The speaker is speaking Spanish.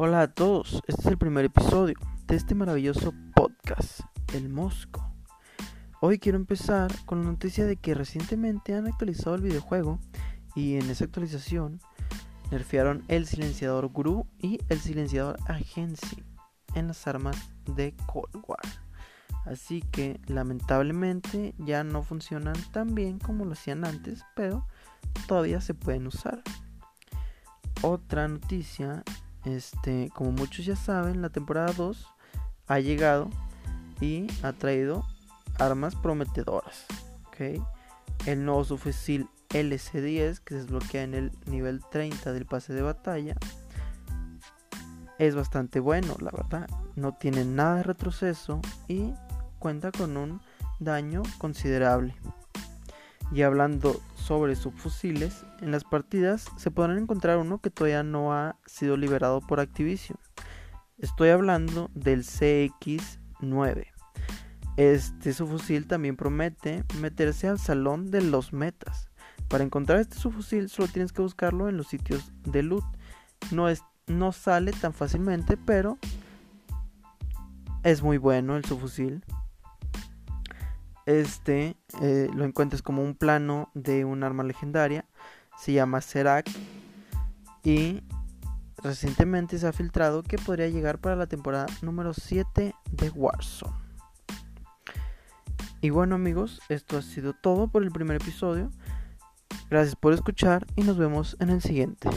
Hola a todos, este es el primer episodio de este maravilloso podcast, El Mosco. Hoy quiero empezar con la noticia de que recientemente han actualizado el videojuego y en esa actualización nerfearon el silenciador Gru y el silenciador Agency en las armas de Cold War. Así que lamentablemente ya no funcionan tan bien como lo hacían antes, pero todavía se pueden usar. Otra noticia, este, como muchos ya saben, la temporada 2 ha llegado y ha traído armas prometedoras. El nuevo subfusil LC10 que se desbloquea en el nivel 30 del pase de batalla es bastante bueno, la verdad. No tiene nada de retroceso y cuenta con un daño considerable. Y hablando sobre subfusiles, en las partidas se podrán encontrar uno que todavía no ha sido liberado por Activision. Estoy hablando del CX9. Este subfusil también promete meterse al salón de los metas. Para encontrar este subfusil solo tienes que buscarlo en los sitios de loot. No, es, no sale tan fácilmente, pero es muy bueno el subfusil. Este eh, lo encuentras como un plano de un arma legendaria. Se llama Serac. Y recientemente se ha filtrado que podría llegar para la temporada número 7 de Warzone. Y bueno amigos, esto ha sido todo por el primer episodio. Gracias por escuchar y nos vemos en el siguiente.